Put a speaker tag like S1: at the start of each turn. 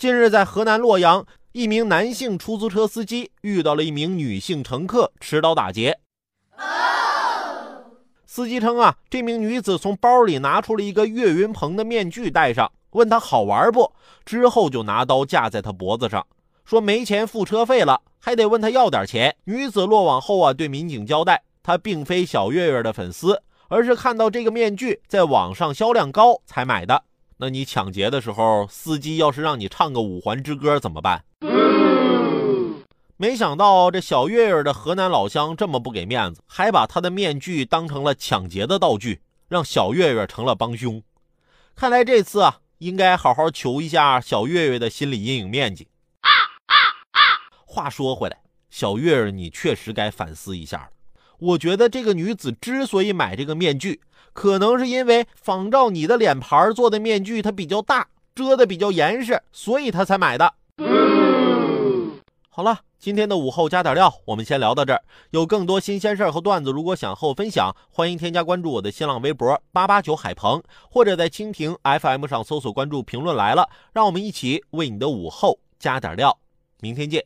S1: 近日，在河南洛阳，一名男性出租车司机遇到了一名女性乘客持刀打劫。司机称啊，这名女子从包里拿出了一个岳云鹏的面具戴上，问他好玩不？之后就拿刀架在他脖子上，说没钱付车费了，还得问他要点钱。女子落网后啊，对民警交代，她并非小岳岳的粉丝，而是看到这个面具在网上销量高才买的。那你抢劫的时候，司机要是让你唱个五环之歌怎么办？没想到这小月月的河南老乡这么不给面子，还把他的面具当成了抢劫的道具，让小月月成了帮凶。看来这次啊，应该好好求一下小月月的心理阴影面积。话说回来，小月月你确实该反思一下了。我觉得这个女子之所以买这个面具，可能是因为仿照你的脸盘做的面具它比较大，遮的比较严实，所以她才买的。好了。今天的午后加点料，我们先聊到这儿。有更多新鲜事儿和段子，如果想和我分享，欢迎添加关注我的新浪微博八八九海鹏，或者在蜻蜓 FM 上搜索关注评论来了，让我们一起为你的午后加点料。明天见。